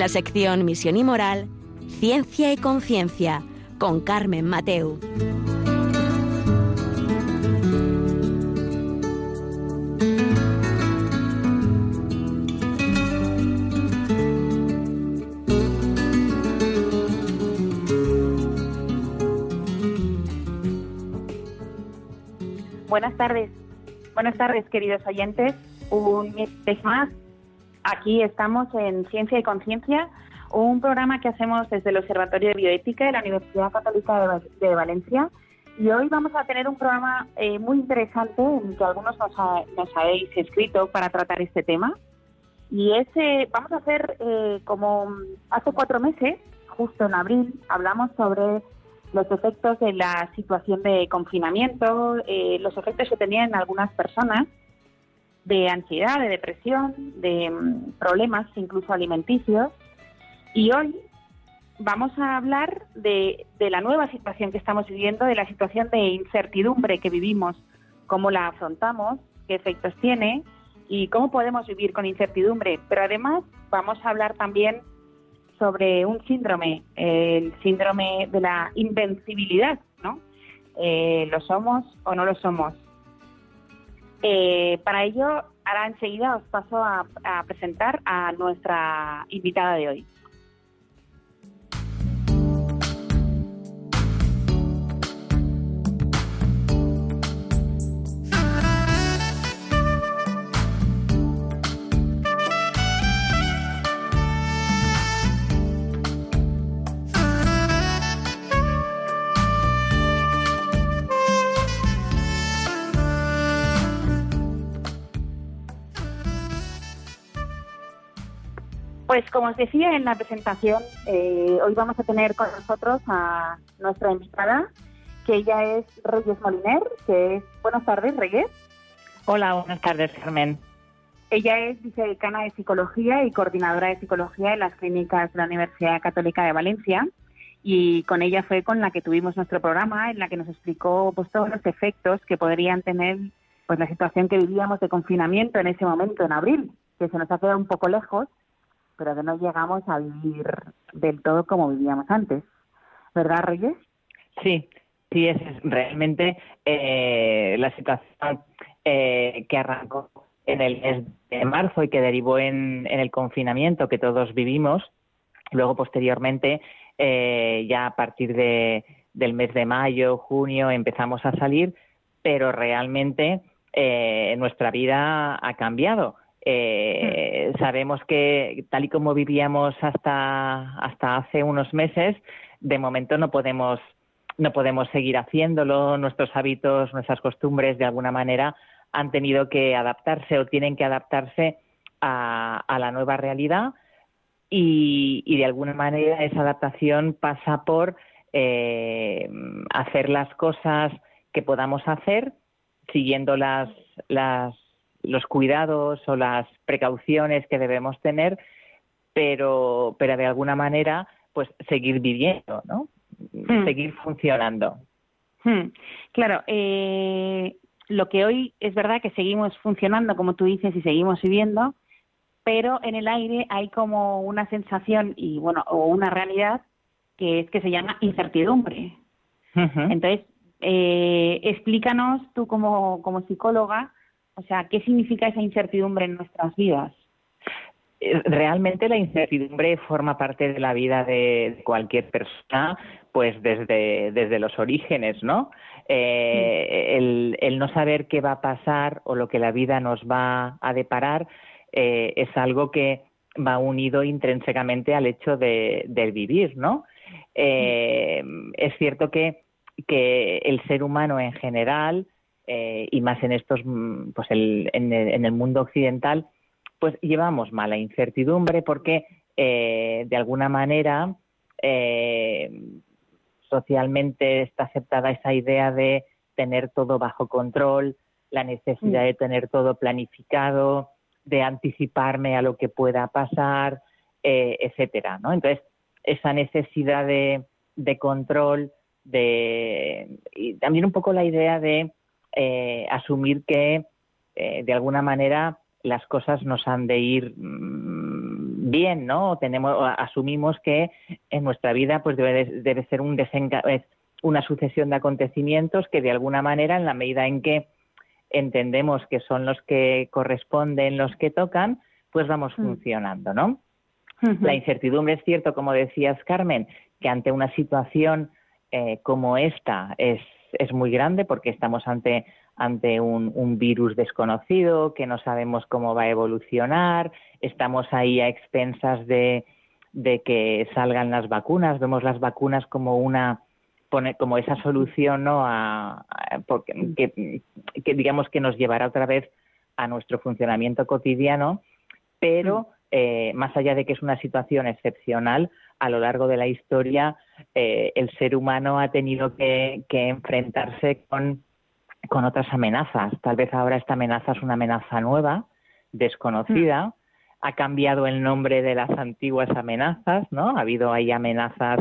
La sección Misión y Moral, Ciencia y Conciencia, con Carmen Mateu. Buenas tardes. Buenas tardes, queridos oyentes. Un mes más. Aquí estamos en Ciencia y Conciencia, un programa que hacemos desde el Observatorio de Bioética de la Universidad Católica de, Valencia. Y hoy vamos a tener un programa eh, muy interesante en que algunos nos, habéis escrito para tratar este tema. Y ese vamos a hacer eh, como hace cuatro meses, justo en abril, hablamos sobre los efectos de la situación de confinamiento, eh, los efectos que tenían algunas personas de ansiedad, de depresión, de mm, problemas incluso alimenticios. Y hoy vamos a hablar de, de, la nueva situación que estamos viviendo, de la situación de incertidumbre que vivimos, cómo la afrontamos, qué efectos tiene y cómo podemos vivir con incertidumbre. Pero además vamos a hablar también sobre un síndrome, el síndrome de la invencibilidad, ¿no? Eh, ¿Lo somos o no lo somos? Eh, para ello, ahora enseguida os paso a presentar a nuestra invitada de hoy. Pues como os decía en la presentación, eh, hoy vamos a tener con nosotros a nuestra invitada, que ella es Reyes Moliner, que es... Buenas tardes, Reyes. Hola, buenas tardes, Carmen. Ella es vicedecana de Psicología y coordinadora de Psicología en las clínicas de la Universidad Católica de Valencia y con ella fue con la que tuvimos nuestro programa en la que nos explicó pues, todos los efectos que podrían tener pues la situación que vivíamos de confinamiento en ese momento en abril, que se nos ha quedado un poco lejos pero que no llegamos a vivir del todo como vivíamos antes. ¿Verdad, Reyes? Sí, sí, es realmente eh, la situación eh, que arrancó en el mes de marzo y que derivó en, el confinamiento que todos vivimos. Luego, posteriormente, eh, ya a partir de, del mes de mayo, junio, empezamos a salir, pero realmente nuestra vida ha cambiado. Eh, sabemos que tal y como vivíamos hasta, hasta hace unos meses, de momento no podemos, no podemos seguir haciéndolo, nuestros hábitos, nuestras costumbres de alguna manera han tenido que adaptarse o tienen que adaptarse a, la nueva realidad y, de alguna manera esa adaptación pasa por eh, hacer las cosas que podamos hacer siguiendo las, las los cuidados o las precauciones que debemos tener, pero, pero de alguna manera, pues seguir viviendo, ¿no? Hmm. Seguir funcionando. Hmm. Claro, eh, lo que hoy es verdad que seguimos funcionando, como tú dices, y seguimos viviendo, pero en el aire hay como una sensación y bueno, o una realidad que es que se llama incertidumbre. Entonces, eh, explícanos tú como, como psicóloga, o sea, ¿qué significa esa incertidumbre en nuestras vidas? Eh, realmente la incertidumbre forma parte de la vida de cualquier persona, pues desde, desde los orígenes, ¿no? Eh, el, no saber qué va a pasar o lo que la vida nos va a deparar eh, es algo que va unido intrínsecamente al hecho de, del vivir, ¿no? es cierto que, que el ser humano en general eh, y más en estos, mm, pues en, el, mundo occidental, pues llevamos mala incertidumbre porque eh, de alguna manera eh, socialmente está aceptada esa idea de tener todo bajo control, la necesidad mm. de tener todo planificado, de anticiparme a lo que pueda pasar, etcétera, ¿no? Entonces, esa necesidad de, de control, de y también un poco la idea de eh, asumir que eh, de alguna manera las cosas nos han de ir mm, bien, ¿no? Tenemos, asumimos que en nuestra vida pues debe, debe ser un una sucesión de acontecimientos que de alguna manera, en la medida en que entendemos que son los que corresponden, los que tocan, pues vamos mm. funcionando, ¿no? La incertidumbre es cierto, como decías, Carmen, que ante una situación eh, como esta es, es muy grande porque estamos ante, ante un, un, virus desconocido, que no sabemos cómo va a evolucionar, estamos ahí a expensas de, de que salgan las vacunas, vemos las vacunas como una como esa solución no a, porque, que, digamos que nos llevará otra vez a nuestro funcionamiento cotidiano pero mm. Eh, más allá de que es una situación excepcional a lo largo de la historia eh, el ser humano ha tenido que, enfrentarse con, con otras amenazas tal vez ahora esta amenaza es una amenaza nueva desconocida mm. ha cambiado el nombre de las antiguas amenazas no ha habido ahí amenazas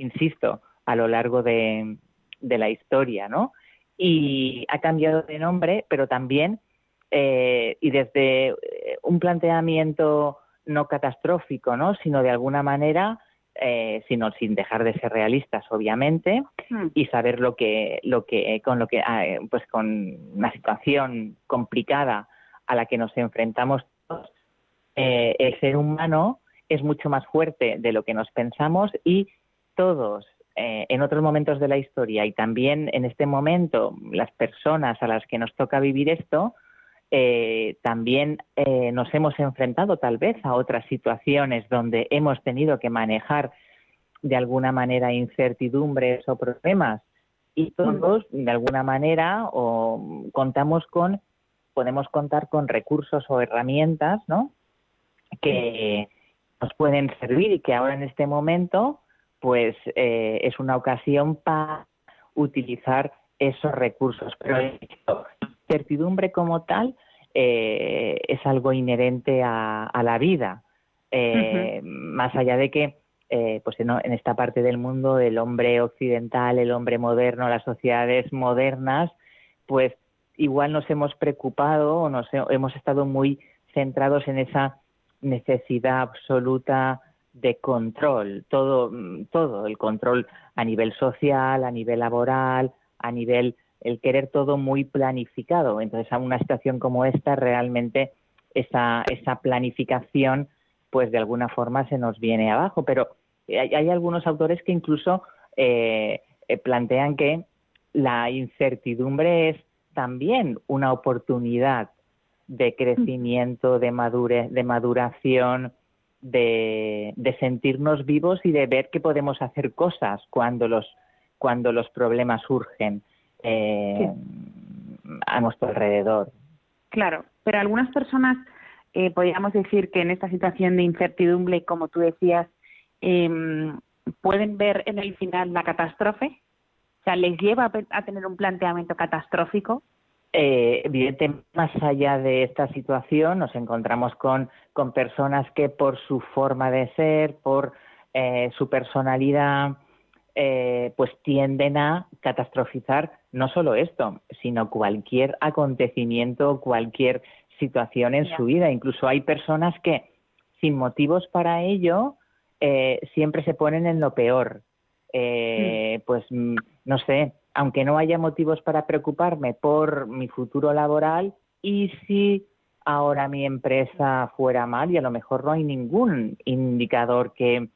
insisto a lo largo de, la historia, ¿no? Y ha cambiado de nombre, pero también, eh, y desde un planteamiento no catastrófico, ¿no? Sino de alguna manera, eh, sino sin dejar de ser realistas, obviamente, hmm. y saber lo que, lo que, con lo que, ah, pues con una situación complicada a la que nos enfrentamos todos, el ser humano es mucho más fuerte de lo que nos pensamos y todos eh, en otros momentos de la historia y también en este momento las personas a las que nos toca vivir esto, eh, también eh, nos hemos enfrentado tal vez a otras situaciones donde hemos tenido que manejar de alguna manera incertidumbres o problemas y todos de alguna manera o contamos con podemos contar con recursos o herramientas ¿no? que nos pueden servir y que ahora en este momento pues eh, es una ocasión para utilizar esos recursos. Pero la incertidumbre como tal eh, es algo inherente a, la vida, eh, más allá de que pues en, esta parte del mundo el hombre occidental, el hombre moderno, las sociedades modernas, pues igual nos hemos preocupado o nos hemos estado muy centrados en esa necesidad absoluta de control, todo, todo, el control a nivel social, a nivel laboral, a nivel, el querer todo muy planificado. Entonces, a una situación como esta, realmente esa, esa planificación, pues de alguna forma se nos viene abajo. Pero hay, algunos autores que incluso eh, eh, plantean que la incertidumbre es también una oportunidad de crecimiento, de de maduración, de, sentirnos vivos y de ver que podemos hacer cosas cuando los, cuando los problemas surgen eh, a nuestro alrededor. Claro, pero algunas personas eh, podríamos decir que en esta situación de incertidumbre, como tú decías, em, pueden ver en el final la catástrofe. O sea, les lleva a tener un planteamiento catastrófico eh, evidentemente, más allá de esta situación, nos encontramos con, con personas que por su forma de ser, por eh, su personalidad, eh, pues tienden a catastrofizar no solo esto, sino cualquier acontecimiento, cualquier situación en su vida. Incluso hay personas que, sin motivos para ello, eh, siempre se ponen en lo peor. Mm. Pues, mm, no sé, aunque no haya motivos para preocuparme por mi futuro laboral, y si ahora mi empresa fuera mal y a lo mejor no hay ningún indicador que,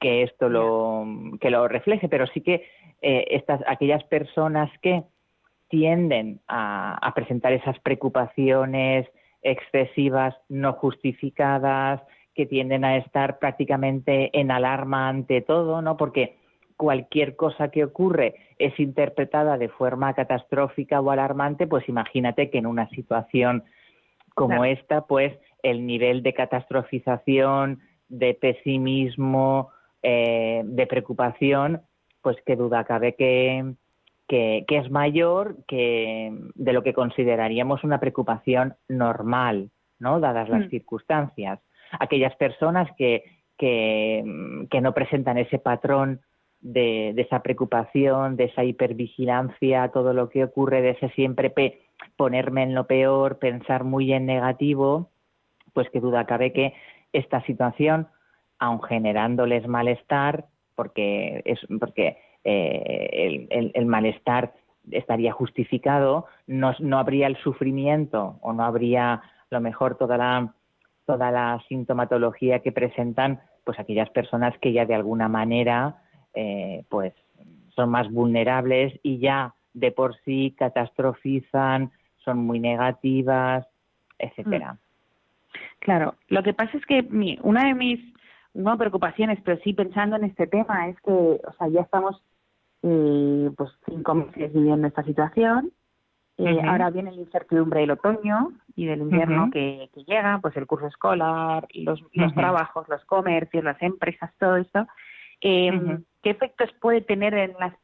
que esto lo, que lo refleje, pero sí que eh, estas, aquellas personas que tienden a, a presentar esas preocupaciones excesivas, no justificadas, que tienden a estar prácticamente en alarma ante todo, ¿no? Porque cualquier cosa que ocurre es interpretada de forma catastrófica o alarmante, pues imagínate que en una situación como esta, pues el nivel de catastrofización, de pesimismo, eh, de preocupación, pues qué duda cabe que, que, es mayor que de lo que consideraríamos una preocupación normal, ¿no? Dadas las mm. circunstancias. Aquellas personas que, que, que no presentan ese patrón de, esa preocupación, de esa hipervigilancia, todo lo que ocurre, de ese siempre ponerme en lo peor, pensar muy en negativo, pues que duda cabe que esta situación, aun generándoles malestar, porque es porque eh, el, malestar estaría justificado, no, no habría el sufrimiento o no habría a lo mejor toda la toda la sintomatología que presentan pues aquellas personas que ya de alguna manera eh, pues son más vulnerables y ya de por sí catastrofizan, son muy negativas, etcétera. Mm. Claro, lo que pasa es que mi, una de mis no preocupaciones, pero sí pensando en este tema es que, o sea, ya estamos eh, pues cinco meses viviendo esta situación. Eh, ahora viene la incertidumbre del otoño y del invierno que, llega, pues el curso escolar, los, los trabajos, los comercios, las empresas, todo esto. Eh, ¿Qué efectos puede tener en las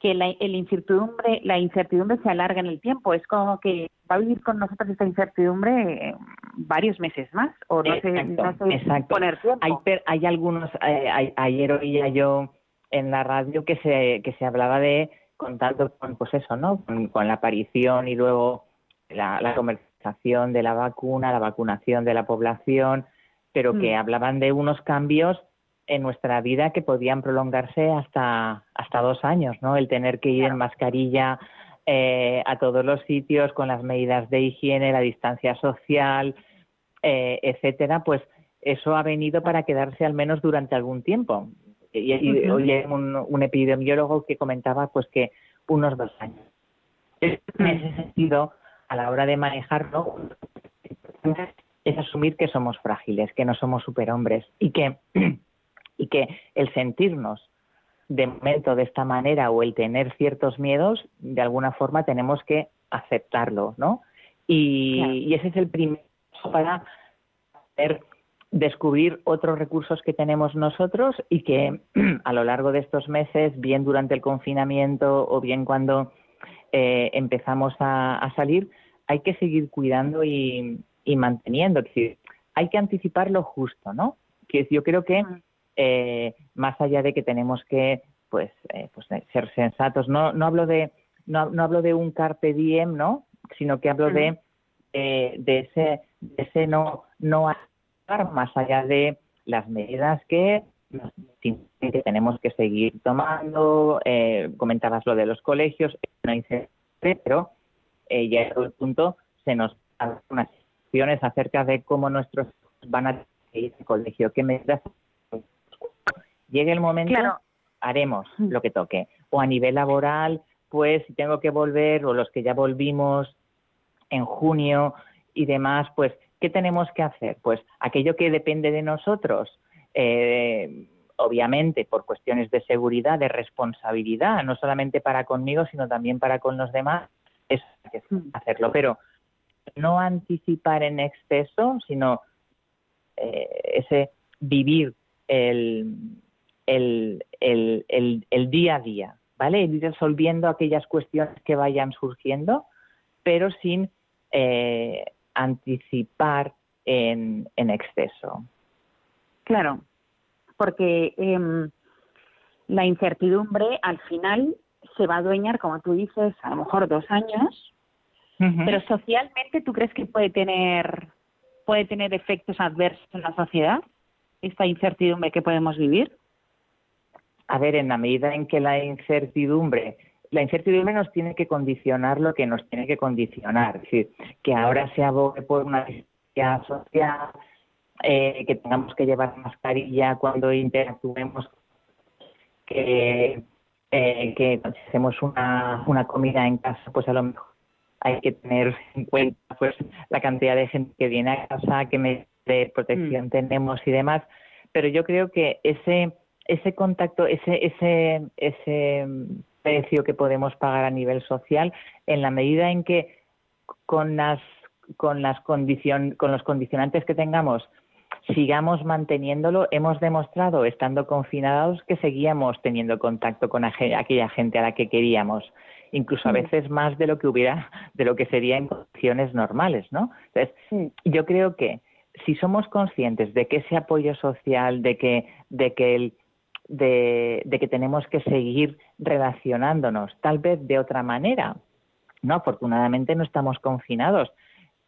que la, el incertidumbre, la incertidumbre se alarga en el tiempo. Es como que va a vivir con nosotros esta incertidumbre eh, varios meses más, o no sé, no poner tiempo. Hay, hay algunos, eh, ayer oía yo en la radio que se, que se hablaba de contando con, pues eso, ¿no? Con, la aparición y luego la, la, comercialización de la vacuna, la vacunación de la población, pero que mm. hablaban de unos cambios en nuestra vida que podían prolongarse hasta, hasta dos años, ¿no? El tener que ir en mascarilla eh, a todos los sitios con las medidas de higiene, la distancia social, eh, etcétera, pues eso ha venido para quedarse al menos durante algún tiempo. Y, hoy hay un, epidemiólogo que comentaba pues que unos dos años. En ese sentido, a la hora de manejarlo, es asumir que somos frágiles, que no somos superhombres y que y que el sentirnos de momento de esta manera o el tener ciertos miedos, de alguna forma tenemos que aceptarlo, ¿no? Y, ese es el primer paso para poder descubrir otros recursos que tenemos nosotros y que a lo largo de estos meses, bien durante el confinamiento o bien cuando eh, empezamos a, salir, hay que seguir cuidando y, manteniendo. Es decir, hay que anticipar lo justo, ¿no? Que yo creo que eh, más allá de que tenemos que pues, eh, pues eh, ser sensatos. No, no hablo de no, no, hablo de un carpe diem, ¿no? Sino que hablo de, de ese de ese no no más allá de las medidas que que tenemos que seguir tomando. comentabas lo de los colegios, no pero ya en el punto se nos dan unas opciones acerca de cómo nuestros van a ir al colegio, qué medidas Llegue el momento, haremos lo que toque. O a nivel laboral, pues si tengo que volver, o los que ya volvimos en junio y demás, pues, ¿qué tenemos que hacer? Pues aquello que depende de nosotros, eh, obviamente por cuestiones de seguridad, de responsabilidad, no solamente para conmigo, sino también para con los demás, es hacerlo. Pero no anticipar en exceso, sino eh, ese vivir el, el, el, el, día a día, ¿vale? Ir resolviendo aquellas cuestiones que vayan surgiendo, pero sin eh, anticipar en, en, exceso. Claro, porque em, la incertidumbre al final se va a adueñar, como tú dices, a lo mejor dos años, pero socialmente tú crees que puede tener puede tener efectos adversos en la sociedad esta incertidumbre que podemos vivir a ver, en la medida en que la incertidumbre, la incertidumbre nos tiene que condicionar lo que nos tiene que condicionar, es decir, que ahora se abogue por una distancia social, eh, que tengamos que llevar mascarilla cuando interactuemos, que, eh, que hacemos una, una comida en casa, pues a lo mejor hay que tener en cuenta pues la cantidad de gente que viene a casa, qué medidas de protección mm. tenemos y demás. Pero yo creo que ese ese contacto, ese, ese, ese precio que podemos pagar a nivel social, en la medida en que con las con las condicion, con los condicionantes que tengamos sigamos manteniéndolo, hemos demostrado, estando confinados, que seguíamos teniendo contacto con aquella gente a la que queríamos, incluso a veces más de lo que hubiera, de lo que sería en condiciones normales, ¿no? Entonces, yo creo que si somos conscientes de que ese apoyo social, de que, de que el, de, que tenemos que seguir relacionándonos, tal vez de otra manera. No, afortunadamente no estamos confinados,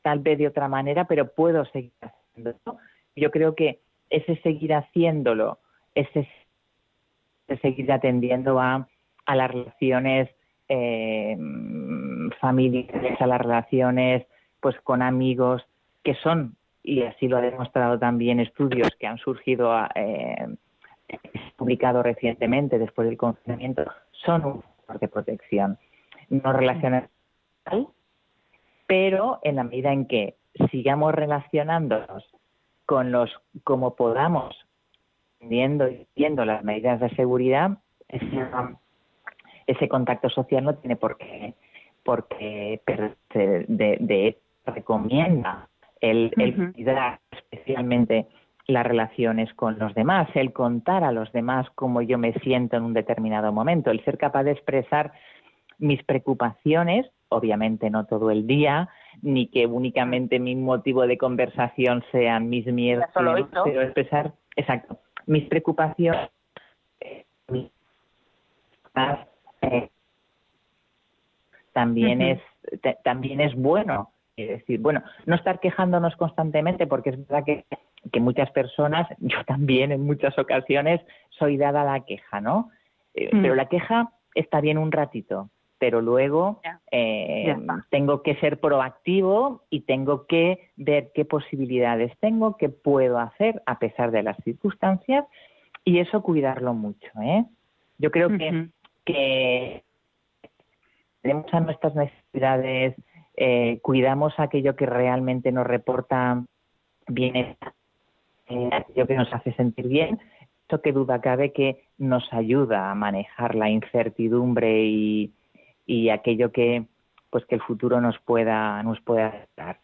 tal vez de otra manera, pero puedo seguir haciendo yo creo que ese seguir haciéndolo, ese, seguir atendiendo a, a las relaciones eh, familiares, a las relaciones pues con amigos, que son, y así lo ha demostrado también estudios que han surgido, eh, publicado recientemente después del confinamiento, son un factor de protección. No relacionan pero en la medida en que sigamos relacionándonos con los como podamos, viendo y viendo las medidas de seguridad, ese, contacto social no tiene por qué, por qué de, de, recomienda el, cuidar especialmente las relaciones con los demás, el contar a los demás cómo yo me siento en un determinado momento, el ser capaz de expresar mis preocupaciones, obviamente no todo el día, ni que únicamente mi motivo de conversación sean mis miedos, pero expresar, exacto, mis preocupaciones, eh, también es también es bueno. Es decir, bueno, no estar quejándonos constantemente, porque es verdad que, que muchas personas, yo también en muchas ocasiones, soy dada a la queja, ¿no? Eh, mm. Pero la queja está bien un ratito, pero luego eh, tengo que ser proactivo y tengo que ver qué posibilidades tengo, qué puedo hacer a pesar de las circunstancias y eso cuidarlo mucho. ¿eh? Yo creo que, que tenemos a nuestras necesidades, eh, cuidamos aquello que realmente nos reporta bienestar, eh, aquello que nos hace sentir bien, esto que duda cabe que nos ayuda a manejar la incertidumbre y, y aquello que pues que el futuro nos pueda nos pueda dar.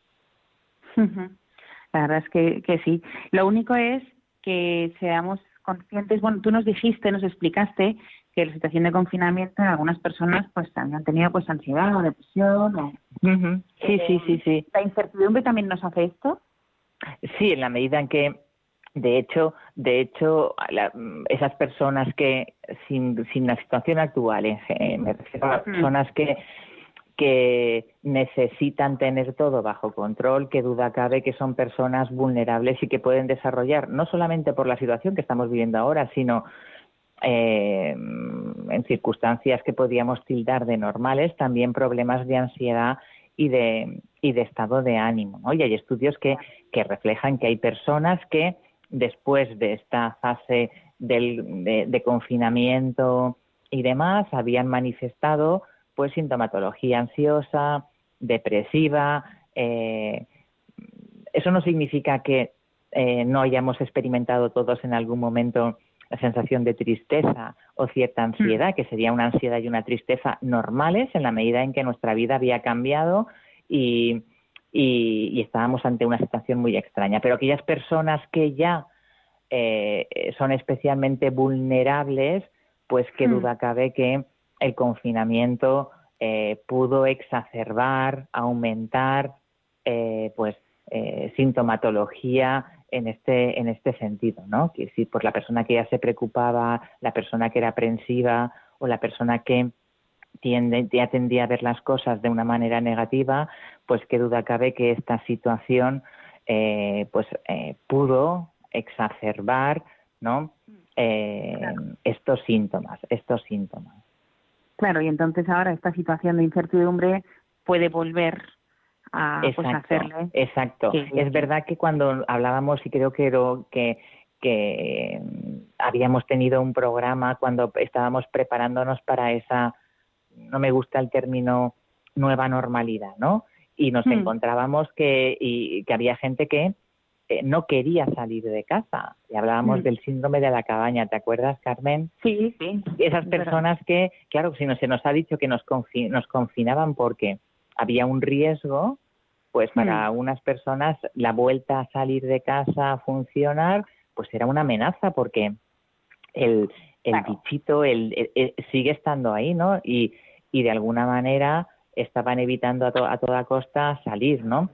La verdad es que, que sí. Lo único es que seamos conscientes. Bueno, tú nos dijiste, nos explicaste que la situación de confinamiento en algunas personas pues han tenido pues ansiedad o depresión. Sí, sí, sí, sí. ¿La incertidumbre también nos hace esto? Sí, en la medida en que de hecho, de hecho, esas personas que, sin, sin la situación actual, eh, me refiero a personas que, que necesitan tener todo bajo control, que duda cabe que son personas vulnerables y que pueden desarrollar, no solamente por la situación que estamos viviendo ahora, sino eh, en circunstancias que podríamos tildar de normales, también problemas de ansiedad y de, y de estado de ánimo. Y hay estudios que, que reflejan que hay personas que después de esta fase de, confinamiento y demás, habían manifestado pues sintomatología ansiosa, depresiva. Eh, eso no significa que eh, no hayamos experimentado todos en algún momento la sensación de tristeza o cierta ansiedad, mm. que sería una ansiedad y una tristeza normales en la medida en que nuestra vida había cambiado y, y, estábamos ante una situación muy extraña. Pero aquellas personas que ya eh, son especialmente vulnerables, pues qué hmm. duda cabe que el confinamiento eh, pudo exacerbar, aumentar, eh, pues sintomatología en este en este sentido, ¿no? Que si por la persona que ya se preocupaba, la persona que era aprensiva o la persona que tiende, ya tendía a ver las cosas de una manera negativa, pues qué duda cabe que esta situación eh, pues eh, pudo exacerbar ¿no? Eh, estos síntomas, estos síntomas. Claro, y entonces ahora esta situación de incertidumbre puede volver a pues, hacerle. Exacto. Es verdad que cuando hablábamos, y creo que, que, que habíamos tenido un programa cuando estábamos preparándonos para esa no me gusta el término nueva normalidad, ¿no? Y nos hmm. encontrábamos que, y, que había gente que eh, no quería salir de casa. Y hablábamos hmm. del síndrome de la cabaña, ¿te acuerdas, Carmen? Sí, sí. Esas personas que, claro, si no, se nos ha dicho que nos, nos confinaban porque había un riesgo, pues para hmm. unas personas la vuelta a salir de casa a funcionar, pues era una amenaza porque el, el bichito el, sigue estando ahí, ¿no? Y, y de alguna manera estaban evitando a, toda costa salir, ¿no?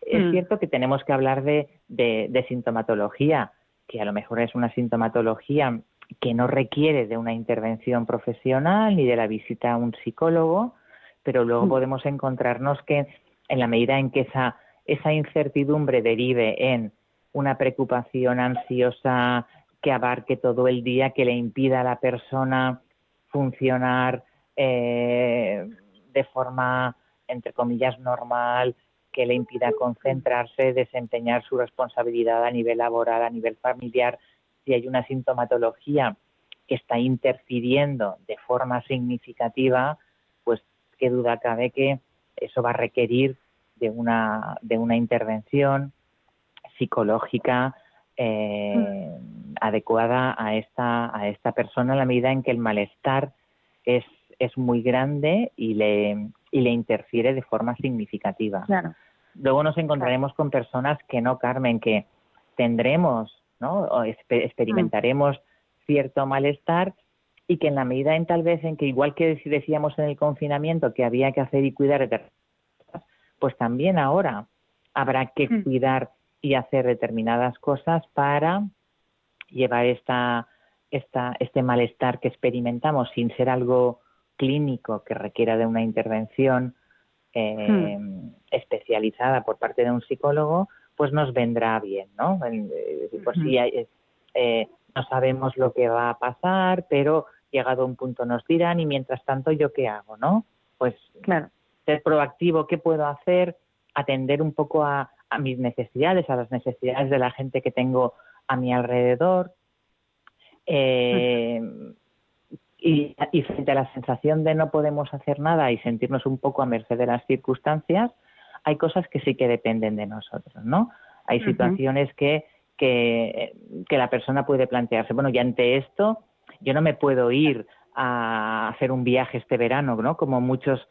Es mm. cierto que tenemos que hablar de, de, sintomatología, que a lo mejor es una sintomatología que no requiere de una intervención profesional ni de la visita a un psicólogo, pero luego mm. podemos encontrarnos que en la medida en que esa, esa incertidumbre derive en una preocupación ansiosa que abarque todo el día, que le impida a la persona funcionar eh, de forma, entre comillas, normal, que le impida concentrarse, desempeñar su responsabilidad a nivel laboral, a nivel familiar, si hay una sintomatología que está interfiriendo de forma significativa, pues qué duda cabe que eso va a requerir de una, de una intervención psicológica eh, adecuada a esta, a esta persona en la medida en que el malestar es, es muy grande y le, y le interfiere de forma significativa. Luego nos encontraremos con personas que no, Carmen, que tendremos, ¿no? O experimentaremos cierto malestar y que en la medida en tal vez en que igual que decíamos en el confinamiento que había que hacer y cuidar pues también ahora habrá que mm. cuidar y hacer determinadas cosas para llevar esta, esta, este malestar que experimentamos sin ser algo clínico que requiera de una intervención eh, mm. especializada por parte de un psicólogo, pues nos vendrá bien, ¿no? Eh, por si eh, no sabemos lo que va a pasar, pero llegado a un punto nos dirán y mientras tanto yo qué hago, ¿no? Pues claro. ser proactivo, ¿qué puedo hacer? Atender un poco a, mis necesidades, a las necesidades de la gente que tengo a mi alrededor. Eh, y, y, frente a la sensación de no podemos hacer nada y sentirnos un poco a merced de las circunstancias, hay cosas que sí que dependen de nosotros, ¿no? Hay situaciones que que, la persona puede plantearse, bueno, y ante esto yo no me puedo ir a hacer un viaje este verano, ¿no? Como muchos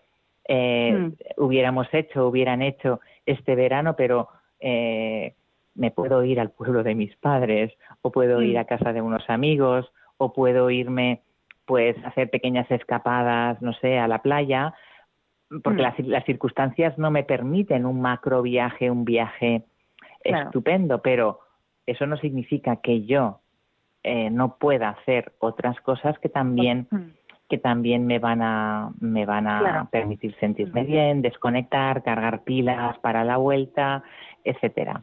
eh, hmm. hubiéramos hecho, hubieran hecho este verano, pero eh, me puedo ir al pueblo de mis padres, o puedo ir hmm. a casa de unos amigos, o puedo irme, pues, hacer pequeñas escapadas, no sé, a la playa, porque hmm. las, las, circunstancias no me permiten un macro viaje, un viaje estupendo, pero eso no significa que yo eh, no pueda hacer otras cosas que también que también me van a me van a permitir sentirme bien, desconectar, cargar pilas para la vuelta, etcétera.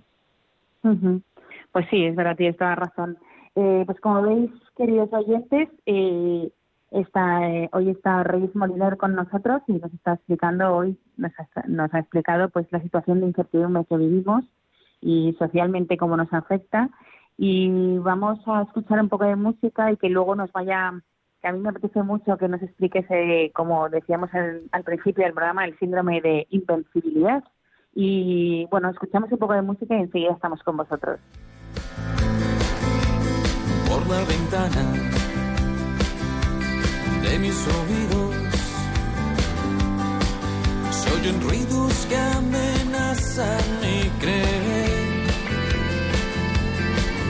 Pues sí, es verdad, tienes toda razón. Eh, pues como veis, queridos oyentes, eh, está, eh, hoy está Reyes Moliner con nosotros y nos está explicando hoy, nos ha, nos ha explicado pues la situación de incertidumbre que vivimos y socialmente cómo nos afecta. Y vamos a escuchar un poco de música y que luego nos vaya, que a mí me apetece mucho que nos expliques, como decíamos al principio del programa, el síndrome de invencibilidad. Y bueno, escuchamos un poco de música y enseguida estamos con vosotros. La ventana de mis oídos se oyen ruidos que amenazan mi creer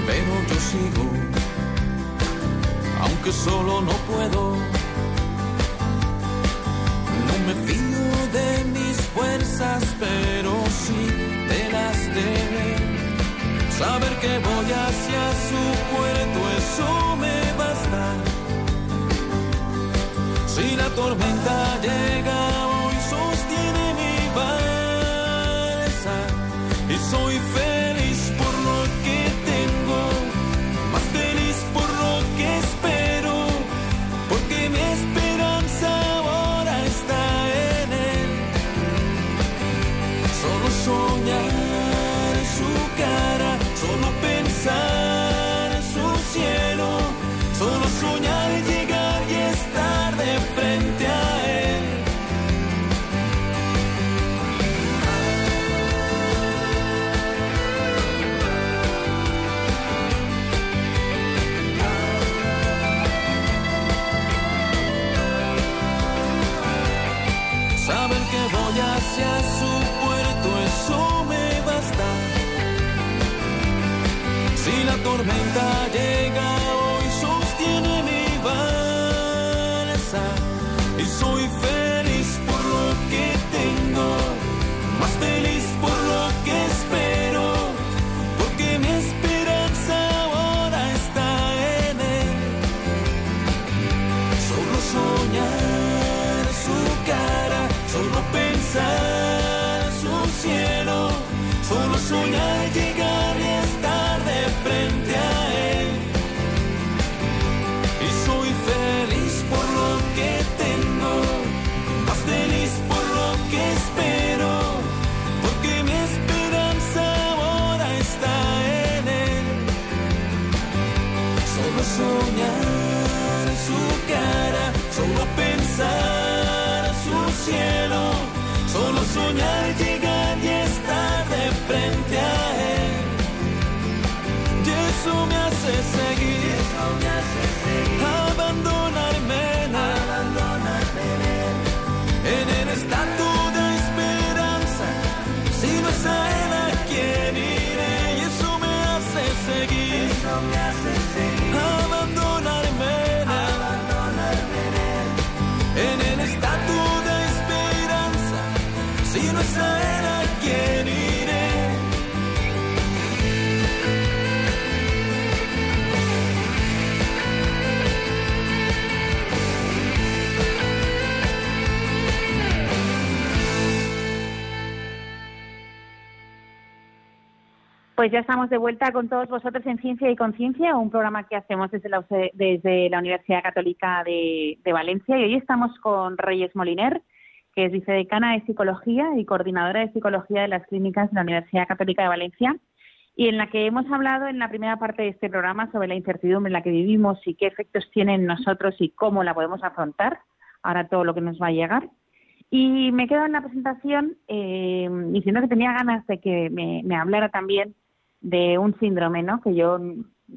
pero yo sigo, aunque solo no puedo. No me fío de mis fuerzas, pero sí de las de Saber que voy hacia su puerto, eso me basta. Si la tormenta llega hoy, sostiene mi balsa y soy feliz tormenta llega hoy, sostiene mi balsa y soy feliz Pues ya estamos de vuelta con todos vosotros en Ciencia y Conciencia, un programa que hacemos desde la, desde la Universidad Católica de, Valencia. Y hoy estamos con Reyes Moliner, que es vicedecana de Psicología y coordinadora de Psicología de las Clínicas de la Universidad Católica de Valencia, y en la que hemos hablado en la primera parte de este programa sobre la incertidumbre en la que vivimos y qué efectos tiene en nosotros y cómo la podemos afrontar, ahora todo lo que nos va a llegar. Y me quedo en la presentación eh, diciendo que tenía ganas de que me hablara también de un síndrome, ¿no? Que yo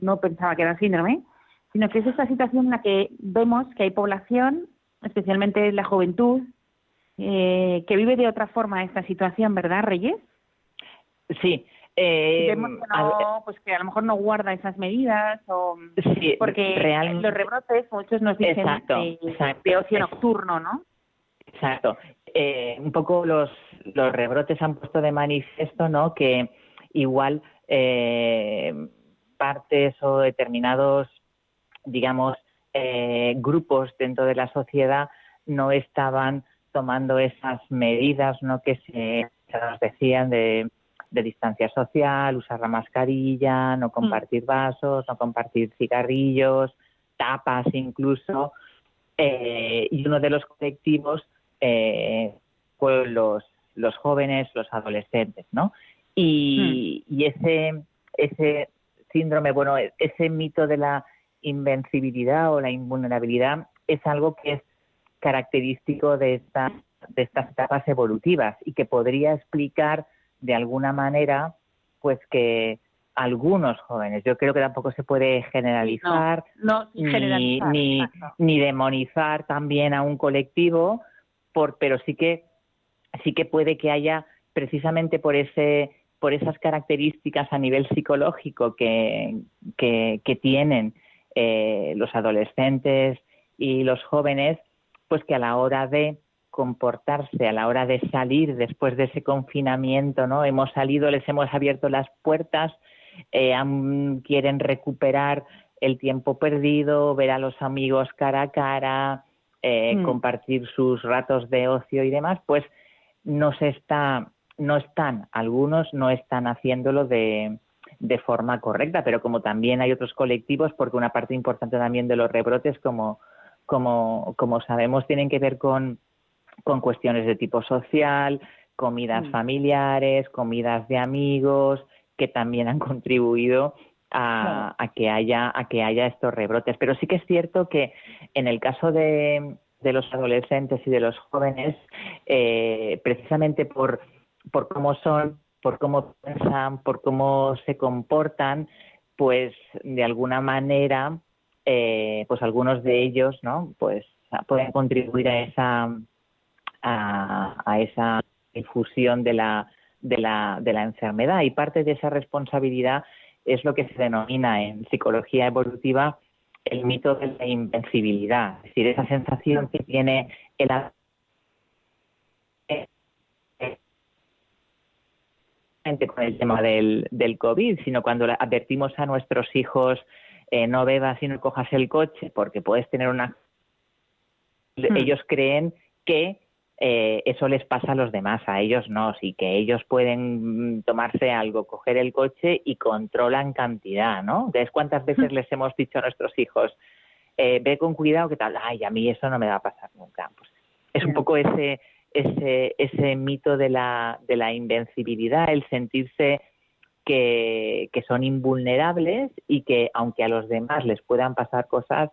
no pensaba que era síndrome, sino que es esta situación en la que vemos que hay población, especialmente la juventud, eh, que vive de otra forma esta situación, ¿verdad, Reyes? Sí. eh, vemos que, no, pues que a lo mejor no guarda esas medidas o sí, porque real- los rebrotes muchos nos dicen Exacto, de, exacto. de ocio nocturno, ¿no? Exacto. Eh, un poco los, los rebrotes han puesto de manifiesto, ¿no? Que igual eh, partes o determinados, digamos, eh, grupos dentro de la sociedad no estaban tomando esas medidas, ¿no? Que se, se nos decían de, de distancia social, usar la mascarilla, no compartir vasos, no compartir cigarrillos, tapas incluso. Eh, y uno de los colectivos eh, fueron los, los jóvenes, los adolescentes, ¿no? Y, y ese, ese síndrome, bueno, ese mito de la invencibilidad o la invulnerabilidad es algo que es característico de, esta, de estas etapas evolutivas y que podría explicar de alguna manera pues que algunos jóvenes, yo creo que tampoco se puede generalizar, No, ni, generalizar. ni, ni demonizar también a un colectivo, por, pero sí que sí que puede que haya precisamente por ese por esas características a nivel psicológico que, que, que tienen eh, los adolescentes y los jóvenes, pues que a la hora de comportarse, a la hora de salir después de ese confinamiento, ¿no? Hemos salido, les hemos abierto las puertas, eh, quieren recuperar el tiempo perdido, ver a los amigos cara a cara, eh, Mm. compartir sus ratos de ocio y demás, pues no se está, no están, algunos no están haciéndolo de, de forma correcta, pero como también hay otros colectivos, porque una parte importante también de los rebrotes, como, como, como sabemos, tienen que ver con, con cuestiones de tipo social, comidas Mm. familiares, comidas de amigos, que también han contribuido a, a que haya a que haya estos rebrotes. Pero sí que es cierto que en el caso de, de los adolescentes y de los jóvenes, eh, precisamente por, por cómo son, por cómo piensan, por cómo se comportan, pues de alguna manera, eh, pues algunos de ellos, ¿no? Pues pueden contribuir a esa a, a esa difusión de la, de, la, de la enfermedad y parte de esa responsabilidad es lo que se denomina en psicología evolutiva el mito de la invencibilidad, es decir, esa sensación que tiene el con el tema del, del COVID, sino cuando advertimos a nuestros hijos eh, no bebas y no cojas el coche porque puedes tener una... Hmm. Ellos creen que eh, eso les pasa a los demás, a ellos no, sí que ellos pueden mm, tomarse algo, coger el coche y controlan cantidad, ¿no? Entonces, ¿cuántas veces les hemos dicho a nuestros hijos, eh, ve con cuidado, que tal? Ay, a mí eso no me va a pasar nunca. Pues es un poco ese, ese, ese mito de la, de la invencibilidad, el sentirse que, que son invulnerables y que aunque a los demás les puedan pasar cosas,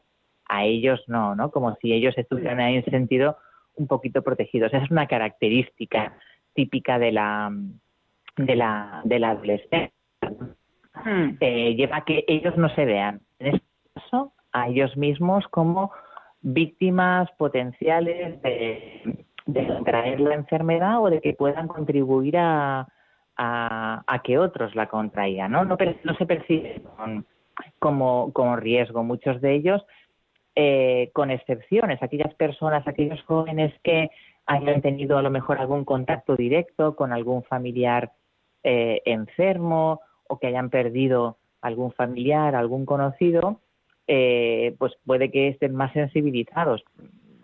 a ellos no, ¿no? Como si ellos estuvieran ahí en sentido un poquito protegidos. Esa es una característica típica de la de la de la adolescencia. Hmm. Eh, lleva a que ellos no se vean, en este caso, a ellos mismos como víctimas potenciales de, de contraer la enfermedad o de que puedan contribuir a, a, que otros la contraigan, ¿no? No, no se percibe como, como riesgo. Muchos de ellos eh, con excepciones, aquellas personas, aquellos jóvenes que hayan tenido a lo mejor algún contacto directo con algún familiar eh, enfermo o que hayan perdido algún familiar, algún conocido, eh, pues puede que estén más sensibilizados.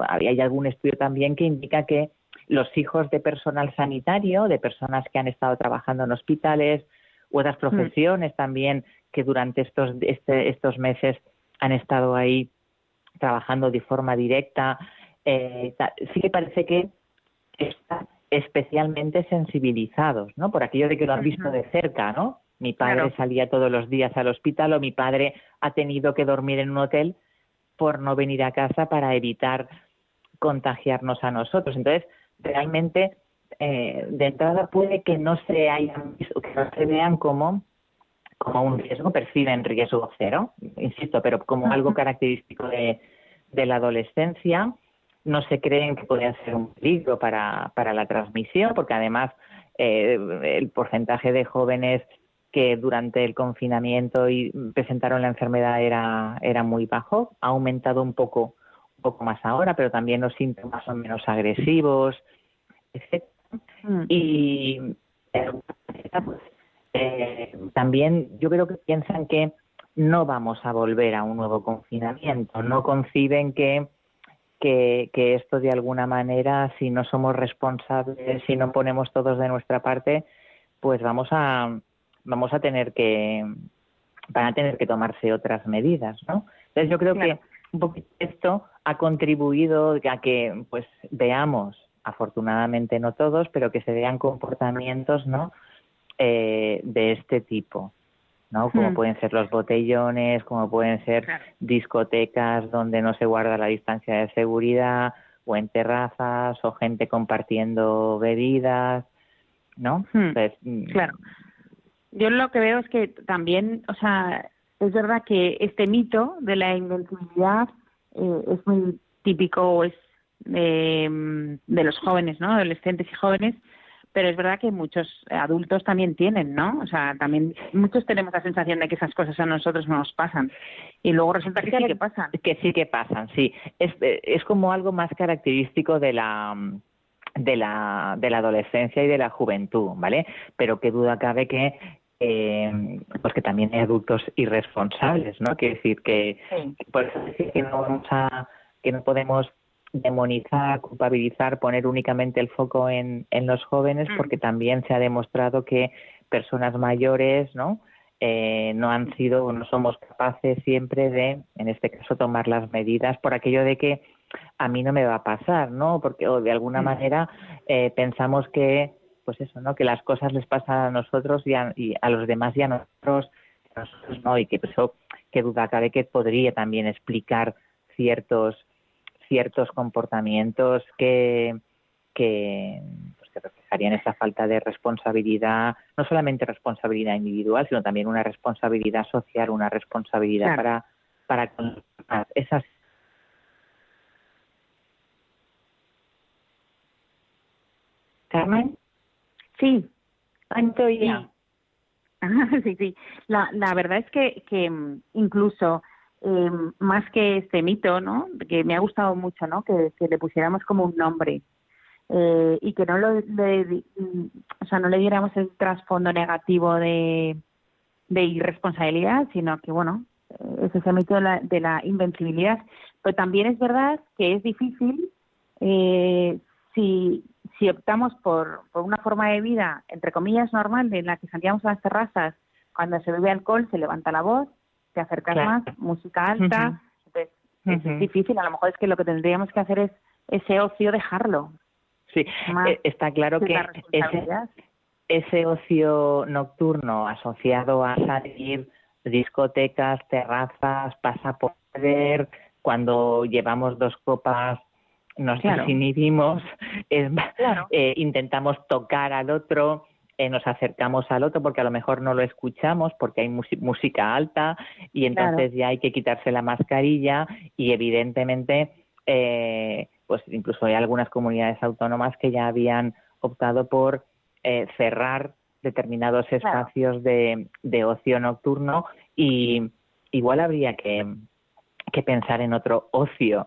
Hay algún estudio también que indica que los hijos de personal sanitario, de personas que han estado trabajando en hospitales u otras mm. profesiones también que durante estos, este, estos meses han estado ahí trabajando de forma directa, eh, sí que parece que están especialmente sensibilizados, ¿no? Por aquello de que lo han visto de cerca, ¿no? Mi padre salía todos los días al hospital o mi padre ha tenido que dormir en un hotel por no venir a casa para evitar contagiarnos a nosotros. Entonces, realmente, eh, de entrada puede que no se hayan que no se vean como como un riesgo, perciben riesgo cero, insisto, pero como algo característico de, de la adolescencia, no se creen que puede ser un peligro para, para la transmisión, porque además eh, el porcentaje de jóvenes que durante el confinamiento y presentaron la enfermedad era, era muy bajo, ha aumentado un poco, un poco más ahora, pero también los síntomas son menos agresivos, etc. Mm. Y pues, eh, también yo creo que piensan que no vamos a volver a un nuevo confinamiento, no conciben que, que, esto de alguna manera, si no somos responsables, si no ponemos todos de nuestra parte, pues vamos a, vamos a tener que, van a tener que tomarse otras medidas, ¿no? Entonces yo creo que un poquito esto ha contribuido a que pues veamos, afortunadamente no todos, pero que se vean comportamientos, ¿no? Eh, de este tipo, ¿no? Como hmm. pueden ser los botellones, como pueden ser discotecas donde no se guarda la distancia de seguridad, o en terrazas, o gente compartiendo bebidas, ¿no? Hmm. Mm, claro. Yo lo que veo es que también, o sea, es verdad que este mito de la invencibilidad eh, es muy típico, es de, de los jóvenes, ¿no? Adolescentes y jóvenes, pero es verdad que muchos adultos también tienen, ¿no? O sea, también muchos tenemos la sensación de que esas cosas a nosotros no nos pasan y luego resulta que sí que pasan. Que sí que pasan, sí. Es, es como algo más característico de la de la de la adolescencia y de la juventud, ¿vale? Pero qué duda cabe que eh, pues que también hay adultos irresponsables, ¿no? Quiere decir que por eso decir que no vamos a que no podemos demonizar, culpabilizar, poner únicamente el foco en, en los jóvenes, mm. porque también se ha demostrado que personas mayores, ¿no? Eh, no han sido o no somos capaces siempre de, en este caso, tomar las medidas por aquello de que a mí no me va a pasar, ¿no? Porque o de alguna mm. manera eh, pensamos que, pues eso, ¿no? Que las cosas les pasan a nosotros y a, y a los demás y a nosotros, nosotros no, y que eso, qué duda cabe que podría también explicar ciertos ciertos comportamientos que, que, pues, que reflejarían esa falta de responsabilidad, no solamente responsabilidad individual, sino también una responsabilidad social, una responsabilidad para, para esas Carmen. Sí. Antoya. Sí. sí, sí. La, la verdad es que, que mm, incluso eh, más que este mito, ¿no? Que me ha gustado mucho, ¿no? Que, le pusiéramos como un nombre eh, y que no lo, le, o sea, no le diéramos el trasfondo negativo de, de irresponsabilidad, sino que, bueno, es ese mito de la, de la invencibilidad. Pero también es verdad que es difícil eh, si, si optamos por, por una forma de vida, entre comillas, normal, en la que salíamos a las terrazas, cuando se bebe alcohol se levanta la voz, te acercas más, música alta, entonces es difícil, a lo mejor es que lo que tendríamos que hacer es ese ocio dejarlo. Sí, eh, está claro que ese ocio nocturno asociado a salir, discotecas, terrazas, pasaporte, cuando llevamos dos copas nos desinhibimos, eh, intentamos tocar al otro, eh, nos acercamos al otro porque a lo mejor no lo escuchamos porque hay música alta y entonces ya hay que quitarse la mascarilla y evidentemente eh, pues incluso hay algunas comunidades autónomas que ya habían optado por cerrar determinados espacios de, de, ocio nocturno y igual habría que, que pensar en otro ocio